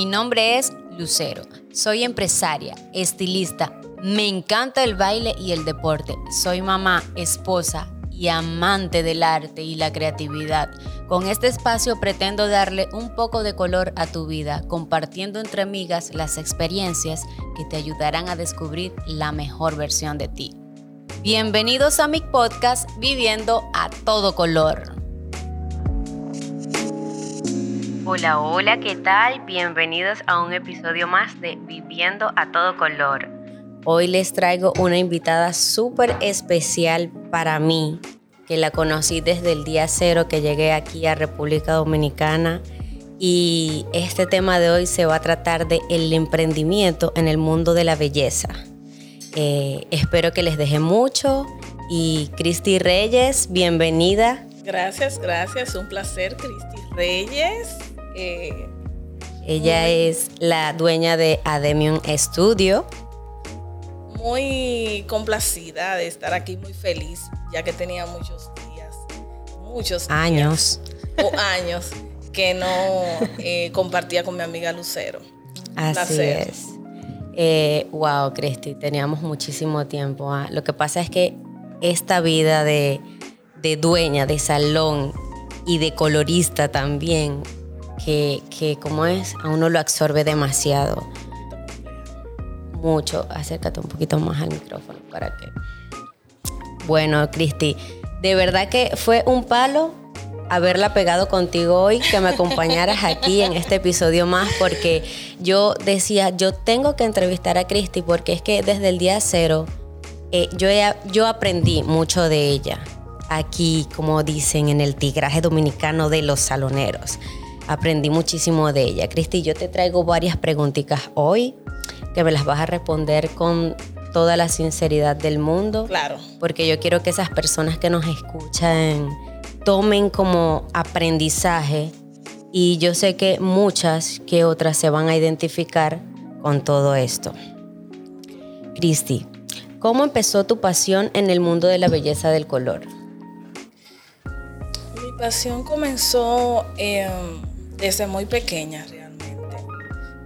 Mi nombre es Lucero. Soy empresaria, estilista. Me encanta el baile y el deporte. Soy mamá, esposa y amante del arte y la creatividad. Con este espacio pretendo darle un poco de color a tu vida, compartiendo entre amigas las experiencias que te ayudarán a descubrir la mejor versión de ti. Bienvenidos a mi podcast Viviendo a todo color. Hola, hola, ¿qué tal? Bienvenidos a un episodio más de Viviendo a todo color. Hoy les traigo una invitada súper especial para mí, que la conocí desde el día cero que llegué aquí a República Dominicana. Y este tema de hoy se va a tratar de el emprendimiento en el mundo de la belleza. Eh, espero que les deje mucho. Y Cristi Reyes, bienvenida. Gracias, gracias. Un placer, Cristi Reyes. Eh, Ella es la dueña de Ademium Studio. Muy complacida de estar aquí, muy feliz, ya que tenía muchos días, muchos años o años que no eh, compartía con mi amiga Lucero. Así es. Eh, wow, Cristi, teníamos muchísimo tiempo. ¿ah? Lo que pasa es que esta vida de, de dueña de salón y de colorista también que, que como es, a uno lo absorbe demasiado. Mucho. Acércate un poquito más al micrófono para que... Bueno, Cristi, de verdad que fue un palo haberla pegado contigo hoy, que me acompañaras aquí en este episodio más, porque yo decía, yo tengo que entrevistar a Cristi, porque es que desde el día cero eh, yo, yo aprendí mucho de ella, aquí, como dicen, en el tigraje dominicano de los saloneros aprendí muchísimo de ella. Cristi, yo te traigo varias preguntitas hoy que me las vas a responder con toda la sinceridad del mundo. Claro. Porque yo quiero que esas personas que nos escuchan tomen como aprendizaje y yo sé que muchas que otras se van a identificar con todo esto. Cristi, ¿cómo empezó tu pasión en el mundo de la belleza del color? Mi pasión comenzó en desde muy pequeña realmente.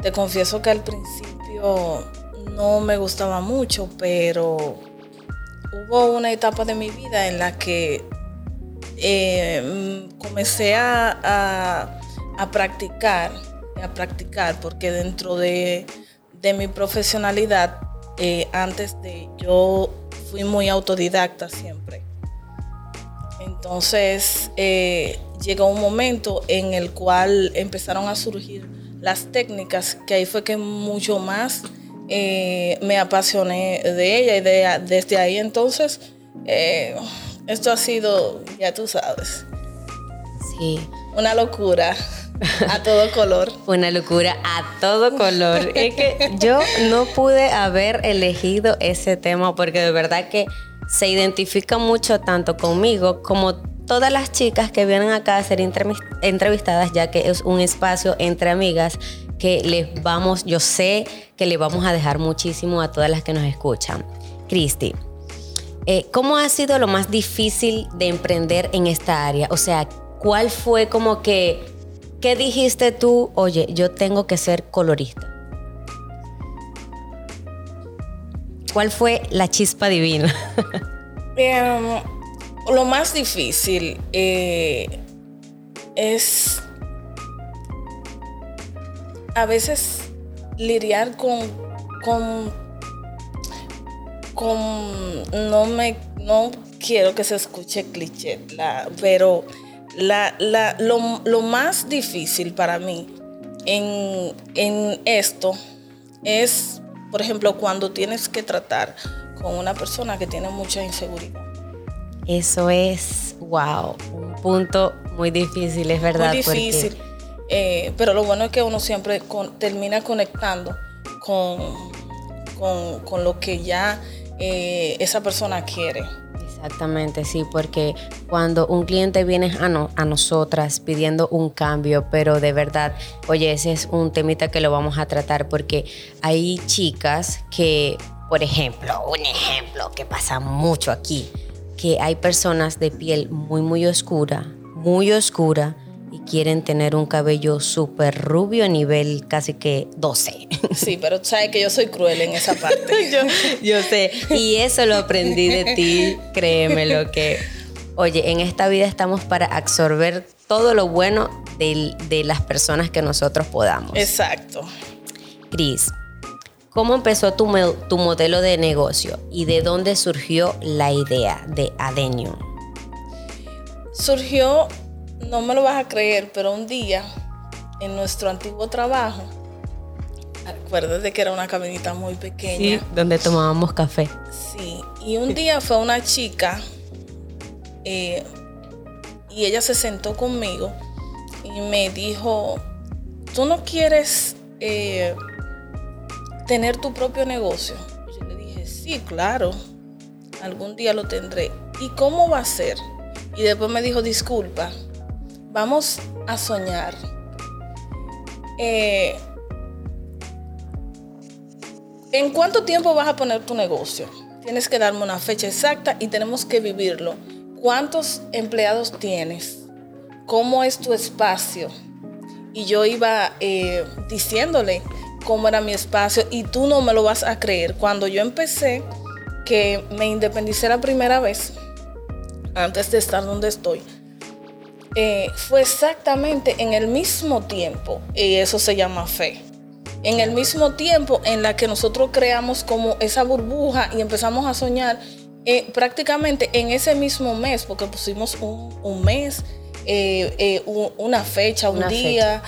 Te confieso que al principio no me gustaba mucho, pero hubo una etapa de mi vida en la que eh, comencé a, practicar, a practicar, porque dentro de, mi profesionalidad, eh, antes de yo fui muy autodidacta siempre. Entonces, eh, llegó un momento en el cual empezaron a surgir las técnicas, que ahí fue que mucho más eh, me apasioné de ella y desde ahí entonces eh, esto ha sido, ya tú sabes, sí. una locura. A todo color. Una locura a todo color. es que yo no pude haber elegido ese tema porque de verdad que se identifica mucho tanto conmigo como todas las chicas que vienen acá a ser entrevistadas, ya que es un espacio entre amigas que les vamos, yo sé que le vamos a dejar muchísimo a todas las que nos escuchan. Cristi, eh, ¿cómo ha sido lo más difícil de emprender en esta área? O sea, ¿cuál fue como que, qué dijiste tú, oye, yo tengo que ser colorista? ¿Cuál fue la chispa divina? Em, lo más difícil eh, es a veces lidiar con, con, no me no quiero que se escuche cliché, pero la, lo, más difícil para mí en, en esto es, por ejemplo, cuando tienes que tratar con una persona que tiene mucha inseguridad eso es, wow, un punto muy difícil, es verdad. Muy difícil. Eh, pero lo bueno es que uno siempre termina conectando con, con, lo que ya eh, esa persona quiere. Exactamente, sí, porque cuando un cliente viene a, a nosotras pidiendo un cambio, pero de verdad, oye, ese es un temita que lo vamos a tratar porque hay chicas que, por ejemplo, un ejemplo que pasa mucho aquí, que hay personas de piel muy, muy oscura, muy oscura, y quieren tener un cabello súper rubio a nivel casi que 12. Sí, pero sabes que yo soy cruel en esa parte. yo, yo sé. Y eso lo aprendí de ti, créeme lo que... Oye, en esta vida estamos para absorber todo lo bueno de, de las personas que nosotros podamos. Exacto. Cris, ¿cómo empezó tu, tu, modelo de negocio y de dónde surgió la idea de Adenio? Surgió, no me lo vas a creer, pero un día en nuestro antiguo trabajo, acuérdate que era una cabinita muy pequeña. Sí, donde tomábamos café. Sí, y un día fue una chica eh, y ella se sentó conmigo y me dijo, ¿tú no quieres eh, tener tu propio negocio? Yo le dije, sí, claro, algún día lo tendré. ¿Y cómo va a ser? Y después me dijo, disculpa, vamos a soñar. Eh, ¿En cuánto tiempo vas a poner tu negocio? Tienes que darme una fecha exacta y tenemos que vivirlo. ¿Cuántos empleados tienes? ¿Cómo es tu espacio? Y yo iba eh, diciéndole cómo era mi espacio y tú no me lo vas a creer. Cuando yo empecé, que me independicé la primera vez, antes de estar donde estoy, eh, fue exactamente en el mismo tiempo, y eso se llama fe, en el mismo tiempo en la que nosotros creamos como esa burbuja y empezamos a soñar eh, prácticamente en ese mismo mes, porque pusimos un, mes, eh, eh, una fecha, un día,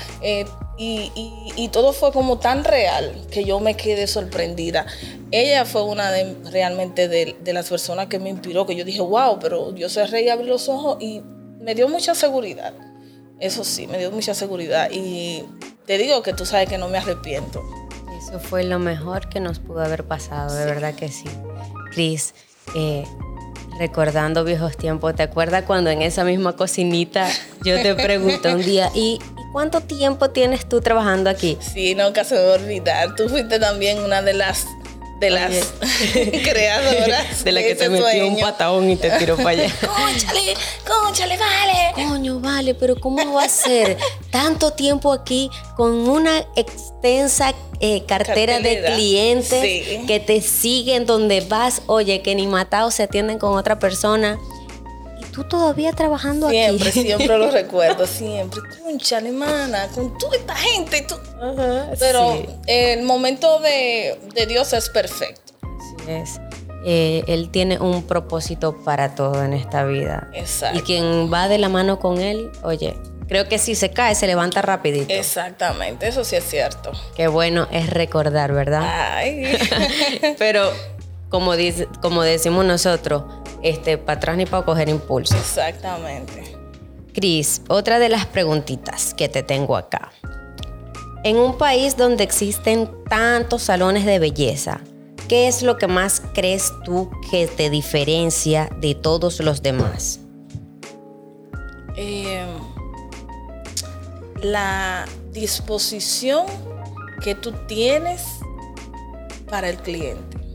y, todo fue como tan real que yo me quedé sorprendida. Ella fue una de realmente de, las personas que me inspiró, que yo dije, wow, pero yo cerré y abrí los ojos y me dio mucha seguridad. Eso sí, me dio mucha seguridad. Y te digo que tú sabes que no me arrepiento. Eso fue lo mejor que nos pudo haber pasado, de verdad que sí. Cris, eh, recordando viejos tiempos, ¿te acuerdas cuando en esa misma cocinita yo te pregunté un día, ¿y cuánto tiempo tienes tú trabajando aquí? Sí, nunca se me olvidar. Tú fuiste también una de las de las creadoras. De la que te metió un patadón y te tiró para allá. Cónchale, cónchale, vale. Coño, vale, pero ¿cómo va a ser tanto tiempo aquí con una extensa eh, cartera de clientes que te siguen donde vas? Oye, que ni matados se atienden con otra persona tú todavía trabajando siempre, aquí. Siempre, siempre lo recuerdo, siempre. Concha, alemana, con toda esta gente. Pero el momento de, Dios es perfecto. Así es. Eh, él tiene un propósito para todo en esta vida. Exacto. Y quien va de la mano con él, oye, creo que si se cae, se levanta rapidito. Exactamente, eso sí es cierto. Qué bueno es recordar, ¿verdad? Ay. Pero como, dice, como decimos nosotros, este, para atrás ni para coger impulso. Exactamente. Cris, otra de las preguntitas que te tengo acá. En un país donde existen tantos salones de belleza, ¿qué es lo que más crees tú que te diferencia de todos los demás? Em, la disposición que tú tienes para el cliente.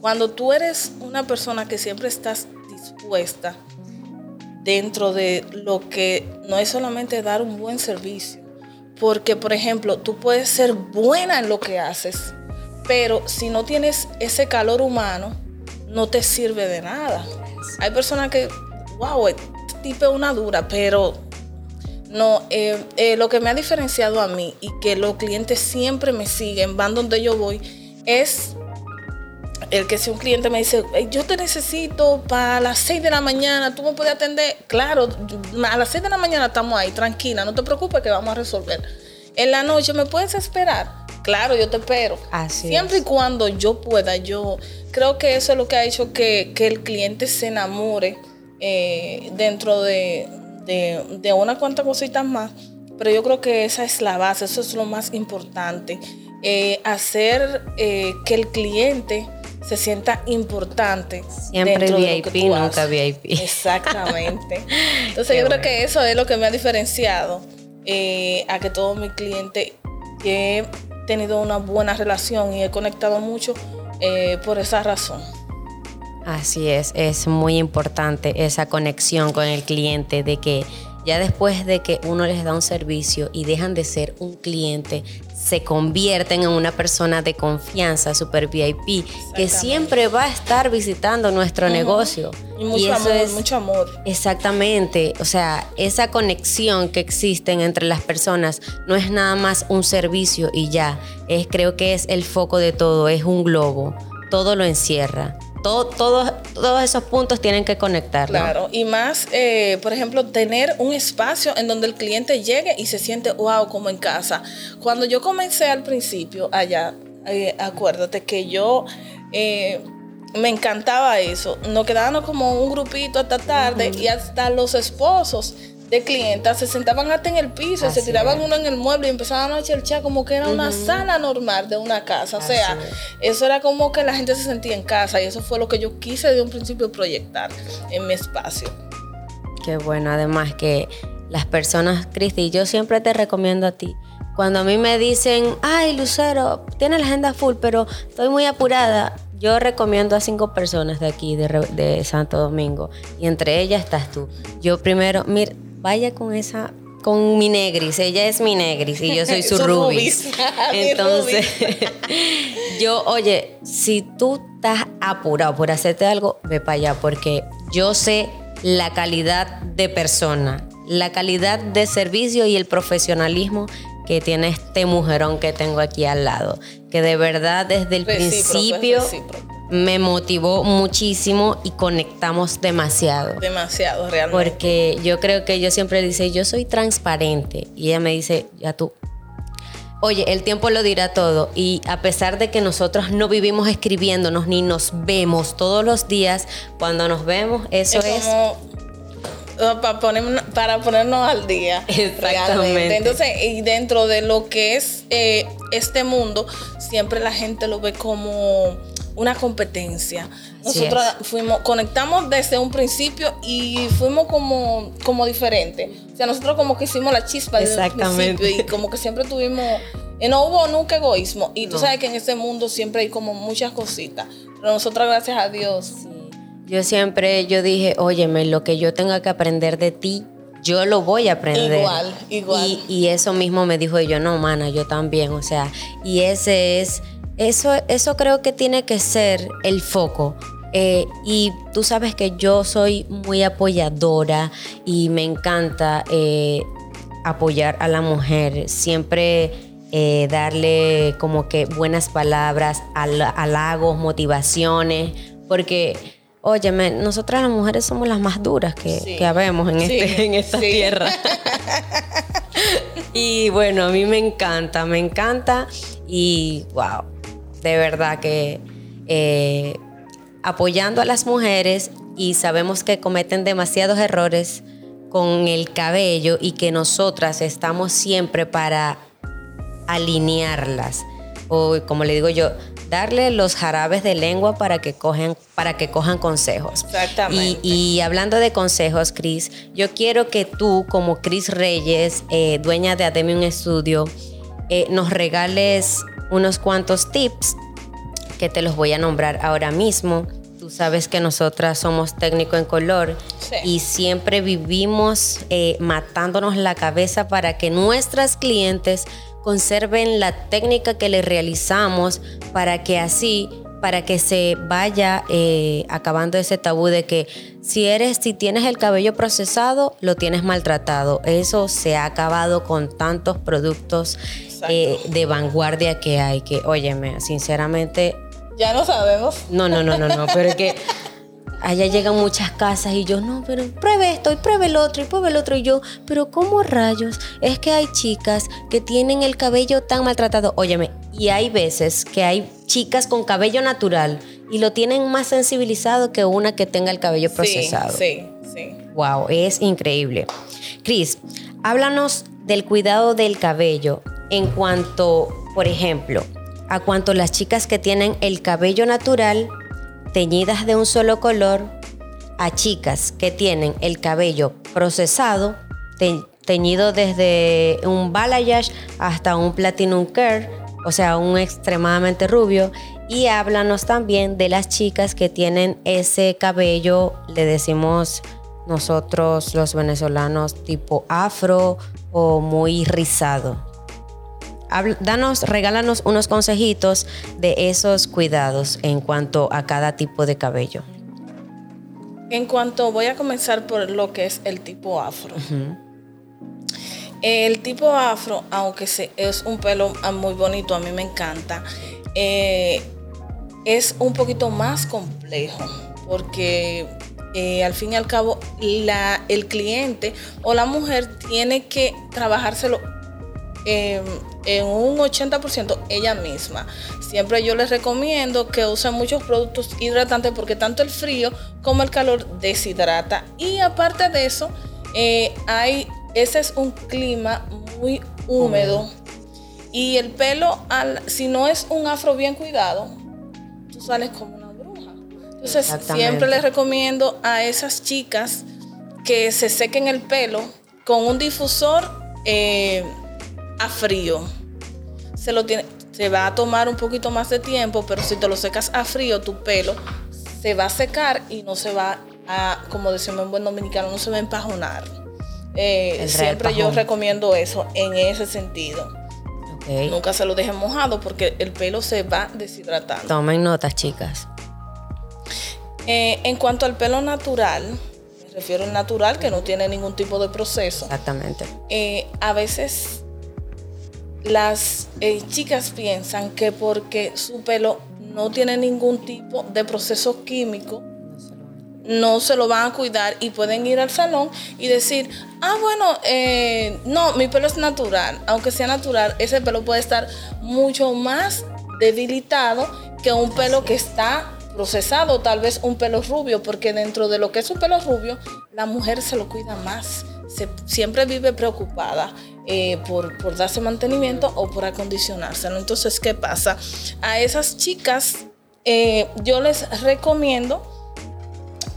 Cuando tú eres una persona que siempre estás dispuesta dentro de lo que no es solamente dar un buen servicio, porque por ejemplo, tú puedes ser buena en lo que haces, pero si no tienes ese calor humano, no te sirve de nada. Hay personas que, wow, este tipo es una dura, pero no, eh, eh, lo que me ha diferenciado a mí y que los clientes siempre me siguen, van donde yo voy, es el que si un cliente me dice, yo te necesito para las 6 de la mañana, tú me puedes atender, claro, a las 6 de la mañana estamos ahí, tranquila, no te preocupes que vamos a resolver. En la noche, ¿me puedes esperar? Claro, yo te espero. Así Siempre y cuando yo pueda, yo creo que eso es lo que ha hecho que, el cliente se enamore eh, dentro de, de, una cuanta cositas más. Pero yo creo que esa es la base, eso es lo más importante. Eh, hacer eh, que el cliente se sienta importante. Siempre VIP, nunca VIP. Exactamente. Entonces yo creo que eso es lo que me ha diferenciado eh, a que todos mis clientes he tenido una buena relación y he conectado mucho eh, por esa razón. Así es, es muy importante esa conexión con el cliente, de que Ya después de que uno les da un servicio y dejan de ser un cliente, se convierten en una persona de confianza, super VIP, que siempre va a estar visitando nuestro negocio. Y mucho amor, mucho amor. Exactamente, o sea, esa conexión que existen entre las personas no es nada más un servicio y ya, es creo que es el foco de todo, es un globo, todo lo encierra todos, todos esos puntos tienen que conectar. Claro, y más, eh, por ejemplo, tener un espacio en donde el cliente llegue y se siente, wow, como en casa. Cuando yo comencé al principio allá, eh, acuérdate que yo... Eh, me encantaba eso. Nos quedábamos como un grupito hasta tarde y hasta los esposos de clientas se sentaban hasta en el piso, se tiraban uno en el mueble y empezaban a cherchar como que era una sala normal de una casa. O sea, eso era como que la gente se sentía en casa y eso fue lo que yo quise de un principio proyectar en mi espacio. Qué bueno, además que las personas, Cristi, yo siempre te recomiendo a ti. Cuando a mí me dicen, ay, Lucero, tiene la agenda full, pero estoy muy apurada, yo recomiendo a cinco personas de aquí, de, de Santo Domingo, y entre ellas estás tú. Yo primero, mira, vaya con esa con mi negris, ella es mi negris y yo soy su rubis. Entonces, yo, oye, si tú estás apurado por hacerte algo, ve para allá, porque yo sé la calidad de persona, la calidad de servicio y el profesionalismo que tiene este mujerón que tengo aquí al lado, que de verdad desde el principio me motivó muchísimo y conectamos demasiado. Demasiado, realmente. Porque yo creo que yo siempre dice, yo soy transparente. Y ella me dice, ya tú. Oye, el tiempo lo dirá todo. Y a pesar de que nosotros no vivimos escribiéndonos ni nos vemos todos los días, cuando nos vemos, eso es. Uh, para, para ponernos al día. Exactamente. Entonces, y dentro de lo que es eh, este mundo, siempre la gente lo ve como una competencia. Nosotros fuimos, conectamos desde un principio y fuimos como, como diferentes. O sea, nosotros como que hicimos la chispa desde un principio y como que siempre tuvimos, eh, no hubo nunca egoísmo. Y tú sabes que en este mundo siempre hay como muchas cositas. Pero nosotros, gracias a Dios. Yo siempre, yo dije, óyeme, lo que yo tenga que aprender de ti, yo lo voy a aprender. Igual, igual. Y, y eso mismo me dijo yo, no, mana, yo también. O sea, y ese es eso, eso creo que tiene que ser el foco. Eh, y tú sabes que yo soy muy apoyadora y me encanta eh, apoyar a la mujer, siempre eh, darle como que buenas palabras, halagos, motivaciones, porque, óyeme, nosotras las mujeres somos las más duras que, que habemos en, este, en esta tierra. y bueno, a mí me encanta, me encanta y wow de verdad que eh, apoyando a las mujeres y sabemos que cometen demasiados errores con el cabello y que nosotras estamos siempre para alinearlas. O como le digo yo darle los jarabes de lengua para que cojan para que cojan consejos. Exactamente. Y, hablando de consejos Cris yo quiero que tú como Cris Reyes eh, dueña de Ademium Studio eh, nos regales unos cuantos tips que te los voy a nombrar ahora mismo. Tú sabes que nosotras somos técnico en color y siempre vivimos eh, matándonos la cabeza para que nuestras clientes conserven la técnica que les realizamos para que así para que se vaya eh, acabando ese tabú de que si eres, si tienes el cabello procesado, lo tienes maltratado. Eso se ha acabado con tantos productos eh, de vanguardia que hay, que, óyeme, sinceramente... Ya no sabemos. No, no, no, no, no, pero es que allá llegan muchas casas y yo, no, pero pruebe esto y pruebe el otro y pruebe el otro y yo, pero ¿cómo rayos? Es que hay chicas que tienen el cabello tan maltratado, óyeme, y hay veces que hay chicas con cabello natural y lo tienen más sensibilizado que una que tenga el cabello procesado. Sí, sí. Wow, es increíble. Cris, háblanos del cuidado del cabello en cuanto, por ejemplo, a cuanto las chicas que tienen el cabello natural teñidas de un solo color, a chicas que tienen el cabello procesado, teñido desde un balayage hasta un platinum curl, o sea, un extremadamente rubio. Y háblanos también de las chicas que tienen ese cabello, le decimos nosotros los venezolanos tipo afro o muy rizado? Danos, regálanos unos consejitos de esos cuidados en cuanto a cada tipo de cabello. En cuanto, voy a comenzar por lo que es el tipo afro. El tipo afro, aunque es un pelo muy bonito, a mí me encanta, eh, es un poquito más complejo porque eh, al fin y al cabo la, el cliente o la mujer tiene que trabajárselo em, en un 80% ella misma. Siempre yo les recomiendo que usen muchos productos hidratantes porque tanto el frío como el calor deshidrata. Y aparte de eso, eh, hay, ese es un clima muy húmedo. Y el pelo, al, si no es un afro bien cuidado, tú sales como una bruja. Entonces, siempre les recomiendo a esas chicas que se sequen el pelo con un difusor eh, a frío se lo tiene, se va a tomar un poquito más de tiempo, pero si te lo secas a frío, tu pelo se va a secar y no se va a, como decimos en buen dominicano, no se va a empajonar. Eh, siempre yo recomiendo eso en ese sentido. Nunca se lo dejen mojado porque el pelo se va deshidratando. Tomen notas, chicas. Eh, en cuanto al pelo natural, me refiero al natural que no tiene ningún tipo de proceso. Exactamente. Eh, a veces las eh, chicas piensan que porque su pelo no tiene ningún tipo de proceso químico, no se lo van a cuidar y pueden ir al salón y decir, ah, bueno, eh, no, mi pelo es natural. Aunque sea natural, ese pelo puede estar mucho más debilitado que un pelo que está procesado, tal vez un pelo rubio, porque dentro de lo que es un pelo rubio, la mujer se lo cuida más, siempre vive preocupada. Eh, por, darse mantenimiento o por acondicionárselo. Entonces, ¿qué pasa? A esas chicas eh, yo les recomiendo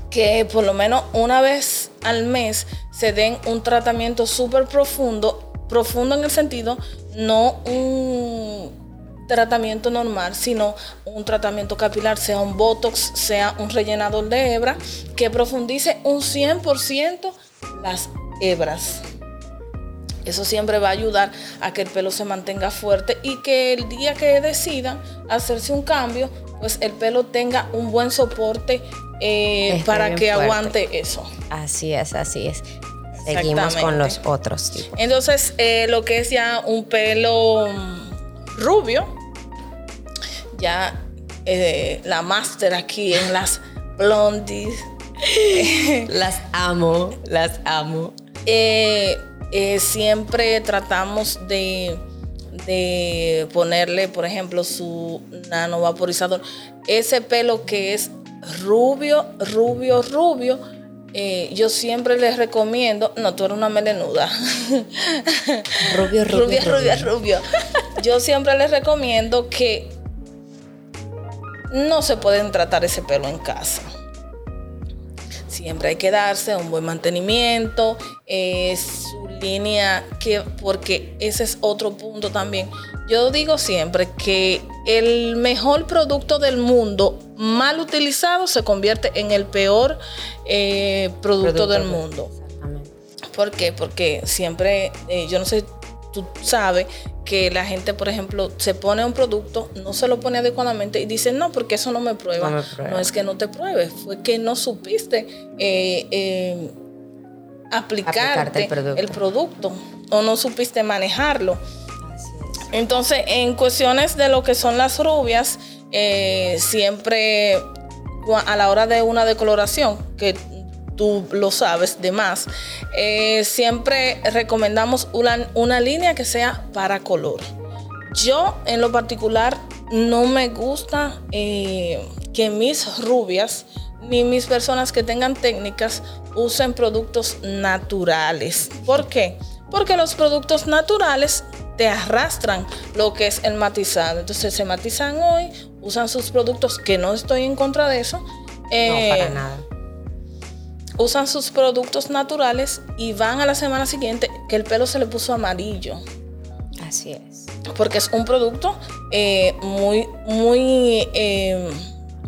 que por lo menos una vez al mes se den un tratamiento súper profundo, profundo en el sentido, no un tratamiento normal, sino un tratamiento capilar, sea un botox, sea un rellenador de hebra, que profundice un 100% las hebras. Eso siempre va a ayudar a que el pelo se mantenga fuerte y que el día que decidan hacerse un cambio, pues el pelo tenga un buen soporte eh, para que aguante eso. Así es, así es. Seguimos con los otros tipos. Entonces, eh, lo que es ya un pelo mm, rubio, ya eh, la máster aquí en las blondies. las amo, las amo. Eh, siempre tratamos de, ponerle, por ejemplo, su nano vaporizador. Ese pelo que es rubio, rubio, rubio. Eh, yo siempre les recomiendo, no, tú eres una melenuda. Rubio, rubio, rubio, rubio. Yo siempre les recomiendo que no se pueden tratar ese pelo en casa. Siempre hay que darse un buen mantenimiento, eh, su línea, que, porque ese es otro punto también. Yo digo siempre que el mejor producto del mundo mal utilizado se convierte en el peor eh, producto, del mundo. ¿Por qué? Porque siempre, eh, yo no sé, tú sabes que la gente, por ejemplo, se pone un producto, no se lo pone adecuadamente y dice, no, porque eso no me prueba. No, es que no te pruebes, fue que no supiste eh, aplicarte, el, producto. o no supiste manejarlo. Entonces, en cuestiones de lo que son las rubias, eh, siempre a la hora de una decoloración, que tú lo sabes de más, eh, siempre recomendamos una, una línea que sea para color. Yo, en lo particular, no me gusta eh, que mis rubias ni mis personas que tengan técnicas usen productos naturales. ¿Por qué? Porque los productos naturales te arrastran lo que es el matizado. Entonces se matizan hoy, usan sus productos, que no estoy en contra de eso. no, para eh, nada. Usan sus productos naturales y van a la semana siguiente que el pelo se le puso amarillo. Así es. Porque es un producto eh, muy, muy... Eh,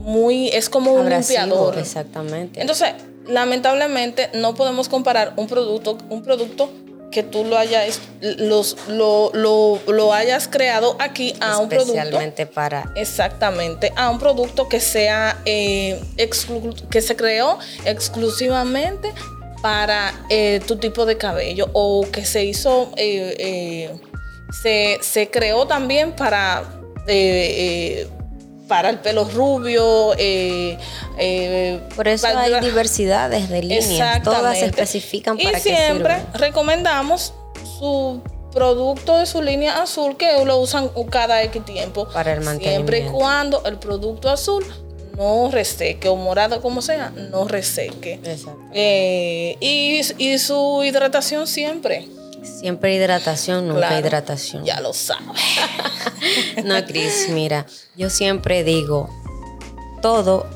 muy, es como un limpiador. Exactamente. Entonces, lamentablemente no podemos comparar un producto, un producto que tú lo hayas, los, lo, lo, lo hayas creado aquí a un producto. Especialmente para. Exactamente, a un producto que sea eh, exclu- que se creó exclusivamente para eh, tu tipo de cabello o que se hizo, eh, eh, se, se creó también para, para el pelo rubio. eh, eh, Por eso para- hay diversidades de líneas. Todas se especifican para y siempre recomendamos su producto de su línea azul que lo usan cada X tiempo. Para el Siempre y mantenimiento. cuando el producto azul no reseque o morado como sea, no reseque. Exacto. Eh, y, y su hidratación siempre. Siempre hidratación, nunca Claro, hidratación. Ya lo sabes. No, Cris, mira, yo siempre digo, todo,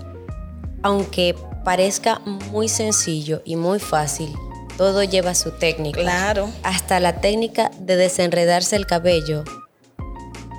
aunque parezca muy sencillo y muy fácil, todo lleva su técnica. Claro. Hasta la técnica de desenredarse el cabello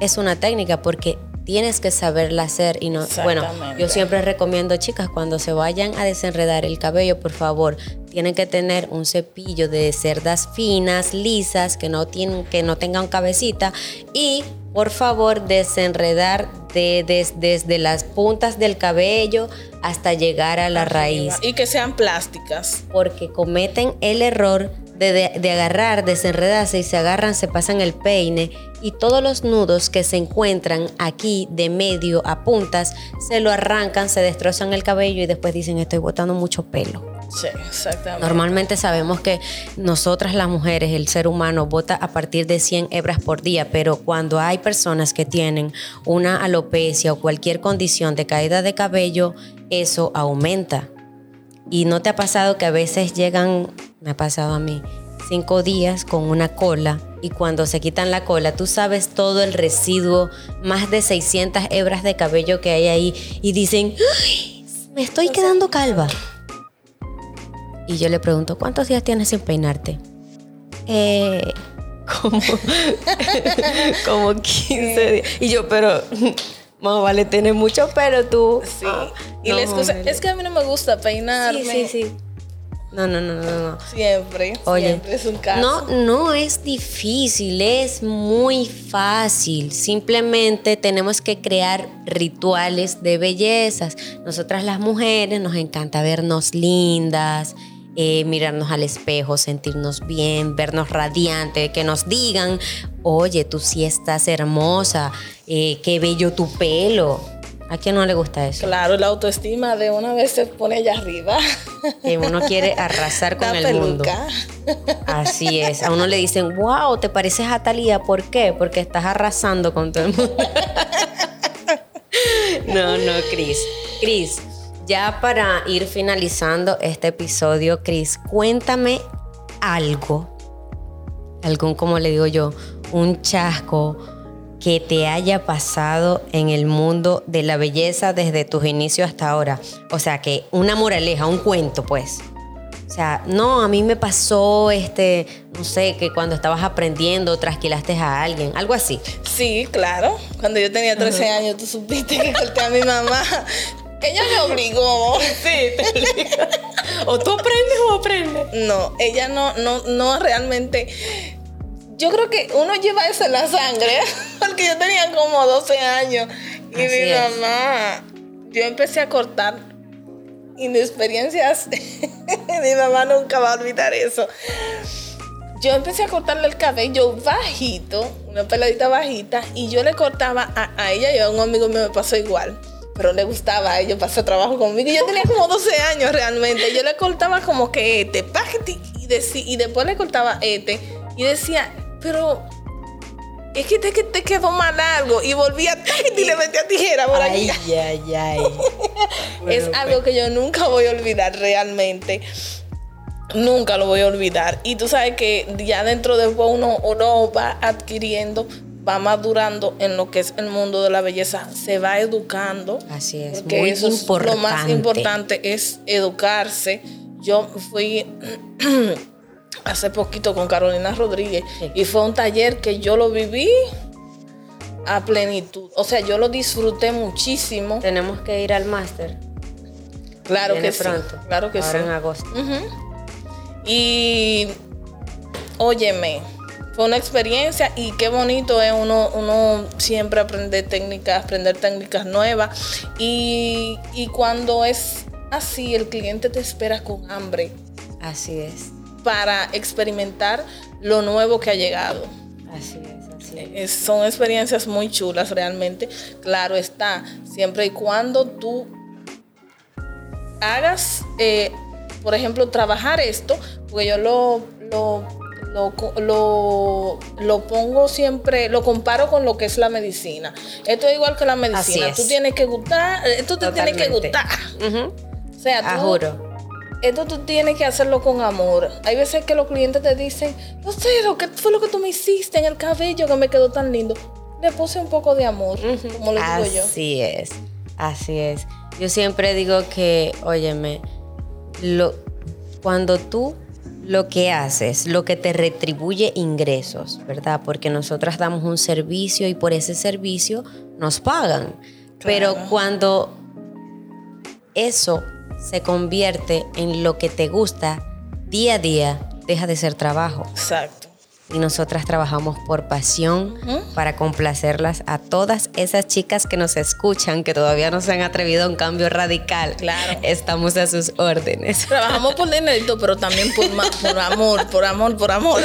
es una técnica porque tienes que saberla hacer y no bueno yo siempre recomiendo chicas cuando se vayan a desenredar el cabello por favor tienen que tener un cepillo de cerdas finas lisas que no tienen que no tengan cabecita y por favor desenredar de- des- desde las puntas del cabello hasta llegar a la raíz. Y que sean plásticas. porque cometen el error de, de- de agarrar, desenredarse y se agarran, se pasan el peine y todos los nudos que se encuentran aquí de medio a puntas se lo arrancan, se destrozan el cabello y después dicen estoy botando mucho pelo. Sí, exactamente. Normalmente sabemos que nosotras las mujeres, el ser humano, bota a partir de 100 hebras por día, pero cuando hay personas que tienen una alopecia o cualquier condición de caída de cabello, eso aumenta. Y no te ha pasado que a veces llegan, me ha pasado a mí, cinco días con una cola y cuando se quitan la cola, tú sabes todo el residuo, más de 600 hebras de cabello que hay ahí y dicen, "Ay, me estoy quedando calva. Y yo le pregunto, ¿cuántos días tienes sin peinarte? Eh, como, como 15 días. Y yo, pero, más vale tener mucho pelo tú. Sí. Ah, y no, la excusa es que a mí no me gusta peinarme. Sí, sí, sí. No, no, no, no, no. Siempre. Oye, siempre es un caso. no, no es difícil, es muy fácil. Simplemente tenemos que crear rituales de bellezas. Nosotras las mujeres nos encanta vernos lindas, eh, mirarnos al espejo, sentirnos bien, vernos radiante, que nos digan, oye, tú sí estás hermosa, eh, qué bello tu pelo. ¿A quién no le gusta eso? Claro, la autoestima de una vez se pone allá arriba. Que uno quiere arrasar con La el mundo. Así es. A uno le dicen, wow, te pareces a Talía. ¿Por qué? Porque estás arrasando con todo el mundo. no, no, Cris. Cris, ya para ir finalizando este episodio, Cris, cuéntame algo. Algún, como le digo yo, un chasco que te haya pasado en el mundo de la belleza desde tus inicios hasta ahora. O sea, que una moraleja, un cuento, pues. O sea, no, a mí me pasó, este, no sé, que cuando estabas aprendiendo trasquilaste a alguien, algo así. Sí, claro. Cuando yo tenía 13 años, tú supiste que corté a mi mamá. Ella me obligó. Sí, O tú aprendes o aprendes. No, ella no, no, no realmente. Yo creo que uno lleva eso en la sangre, porque yo tenía como 12 años y Así mi es. mamá, yo empecé a cortar inexperiencias. mi mamá nunca va a olvidar eso. Yo empecé a cortarle el cabello bajito, una peladita bajita, y yo le cortaba a, a ella y a un amigo mío me pasó igual. Pero le gustaba a ellos pasar trabajo conmigo. Y yo tenía como 12 años realmente. Yo le cortaba como que este, y, y después le cortaba este. Y decía, pero es que te, te quedó mal largo. Y volvía tájate, y le metía tijera por Ay, aquí. ay, ay. es algo que yo nunca voy a olvidar realmente. Nunca lo voy a olvidar. Y tú sabes que ya dentro de uno, uno va adquiriendo, va madurando en lo que es el mundo de la belleza, se va educando. Así es, Porque muy eso es importante. lo más importante es educarse. Yo fui hace poquito con Carolina Rodríguez Sí. y fue un taller que yo lo viví a plenitud. O sea, yo lo disfruté muchísimo. Tenemos que ir al máster. Claro Viene que sí. pronto. Claro que Ahora sí. en agosto. Y óyeme, fue una experiencia y qué bonito es uno, uno siempre aprender técnicas, aprender técnicas nuevas. Y, y cuando es así, el cliente te espera con hambre Así es. Para experimentar lo nuevo que ha llegado. Así es, así es. Es- son experiencias muy chulas realmente. Claro está, siempre y cuando tú hagas, eh, por ejemplo, trabajar esto, porque yo lo, lo, lo, lo- lo pongo siempre, lo comparo con lo que es la medicina. Esto es igual que la medicina. Tú tienes que gustar, esto te tiene que gustar. Ujú. O sea, tú, juro. Esto tú tienes que hacerlo con amor. Hay veces que los clientes te dicen, Lucero, ¿qué fue lo que tú me hiciste en el cabello que me quedó tan lindo? Le puse un poco de amor, como le digo yo. Así es, así es. Yo siempre digo que, óyeme, lo, cuando tú lo que haces, lo que te retribuye ingresos, ¿verdad? Porque nosotras damos un servicio y por ese servicio nos pagan. Pero cuando eso se convierte en lo que te gusta día a día, deja de ser trabajo. Exacto. Y nosotras trabajamos por pasión para complacerlas a todas esas chicas que nos escuchan, que todavía no se han atrevido a un cambio radical. Claro. Estamos a sus órdenes. Trabajamos por dinerito, pero también por, por amor, por amor, por amor.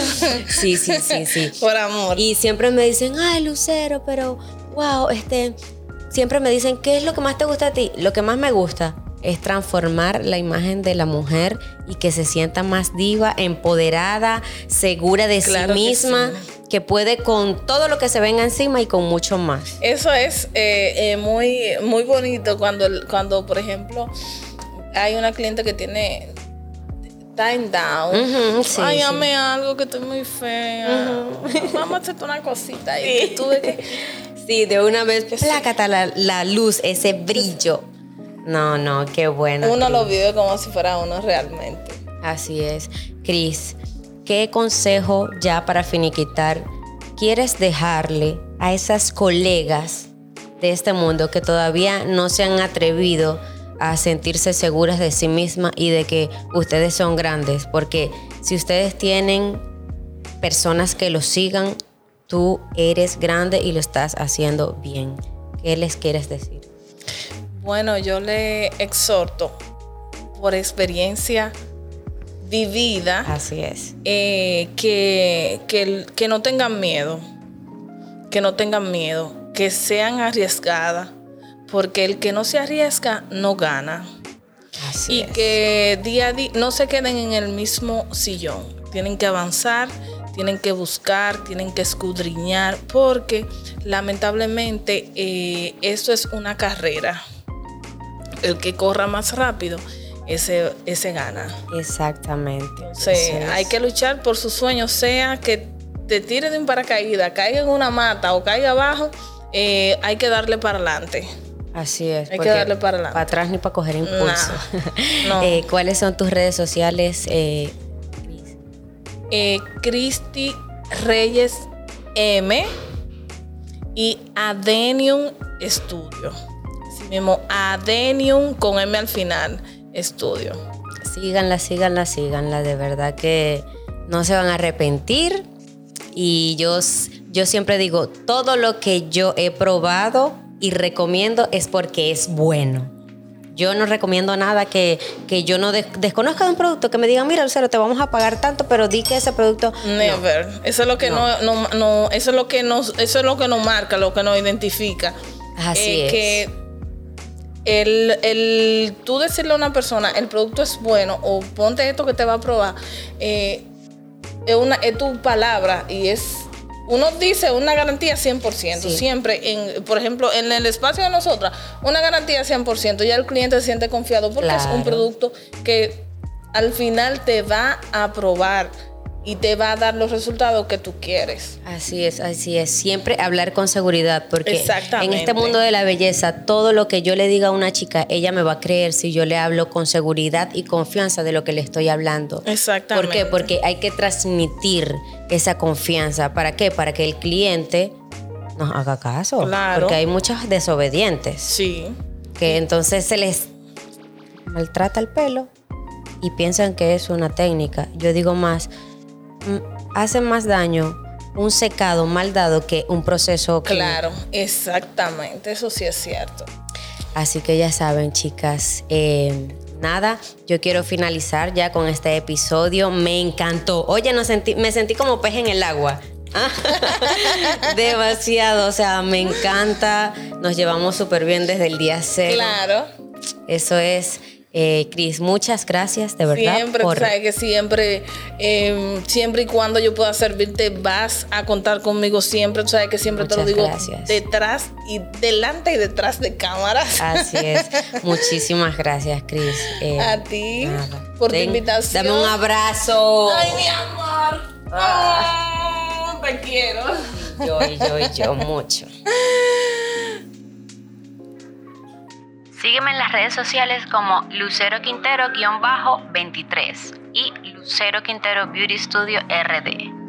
Sí, sí, sí, sí. por amor. Y siempre me dicen, ay, Lucero, pero wow, este, siempre me dicen, ¿qué es lo que más te gusta a ti? Lo que más me gusta es transformar la imagen de la mujer y que se sienta más diva, empoderada, segura de Claro sí que misma, sí. que puede con todo lo que se venga encima y con mucho más. Eso es eh, eh, muy, muy bonito cuando, cuando, por ejemplo, hay una cliente que tiene time down. Sí, Ay, sí. ame algo que estoy muy fea. Vamos a hacerte una cosita que tú ves que- Sí, de una vez, sí. plácata la, la luz, ese brillo. No, no, qué bueno. uno lo vive como si fuera uno realmente. Así es. Cris, ¿qué consejo ya para finiquitar quieres dejarle a esas colegas de este mundo que todavía no se han atrevido a sentirse seguras de sí mismas y de que ustedes son grandes? Porque si ustedes tienen personas que los sigan, tú eres grande y lo estás haciendo bien. ¿Qué les quieres decir? Bueno, yo le exhorto por experiencia vivida Así es. eh, que, que, que no tengan miedo, que no tengan miedo, que sean arriesgadas, porque el que no se arriesga no gana. Así y es. que día a día no se queden en el mismo sillón. Tienen que avanzar, tienen que buscar, tienen que escudriñar, porque lamentablemente eh, esto es una carrera. El que corra más rápido, ese, ese gana. Exactamente. Entonces, hay que luchar por sus sueños, sea que te tire de un paracaídas, caiga en una mata o caiga abajo, eh, hay que darle para adelante. Así es. que porque darle para adelante. atrás ni para coger impulso. No. Eh, ¿Cuáles son tus redes sociales? eh, eh, Cristi Reyes M y Adenium Studio. Así mismo, Adenium con M al final, Studio. síganla, síganla, síganla. De verdad que no se van a arrepentir. Y yo, yo siempre digo, todo lo que yo he probado y recomiendo es porque es bueno. Yo no recomiendo nada que, que yo no des- desconozca de un producto, que me digan, mira, Lucero, te vamos a pagar tanto, pero di que ese producto... Never. Eso es lo que no. No, no- eso es lo que nos, eso es lo que nos marca, lo que nos identifica. Así Eh, es. Que el, el tú decirle a una persona, el producto es bueno o ponte esto que te va a probar, eh, es, una, es tu palabra y es. Uno dice una garantía 100%, Sí. siempre, en, por ejemplo, en el espacio de nosotras, una garantía 100%, ya el cliente se siente confiado porque es un producto que al final te va a probar y te va a dar los resultados que tú quieres. Así es, así es. Siempre hablar con seguridad, porque en este mundo de la belleza, todo lo que yo le diga a una chica, ella me va a creer si yo le hablo con seguridad y confianza de lo que le estoy hablando. Exactamente. ¿Por qué? Porque hay que transmitir esa confianza. ¿Para qué? Para que el cliente nos haga caso. Claro. Porque hay muchos desobedientes Sí. que entonces se les maltrata el pelo y piensan que es una técnica. Yo digo más, hace más daño un secado mal dado que un proceso. Claro, exactamente, eso sí es cierto. Así que ya saben, chicas, eh, nada, yo quiero finalizar ya con este episodio. Me encantó. Oye, no sentí, me sentí como pez en el agua. Demasiado, o sea, me encanta. Nos llevamos súper bien desde el día cero. Claro. Eso es. Eh, Cris, muchas gracias, de verdad. Siempre, por... sabes que siempre, eh, siempre y cuando yo pueda servirte, vas a contar conmigo siempre. sabes que siempre te lo digo detrás y delante y detrás de cámaras. Así es. Muchísimas gracias, Cris. Eh, a ti por tu invitación. Dame un abrazo. Ay, mi amor. Ah. te quiero. Yo y yo y yo mucho. Sígueme en las redes sociales como Lucero Quintero-23 y Lucero Quintero Beauty Studio RD.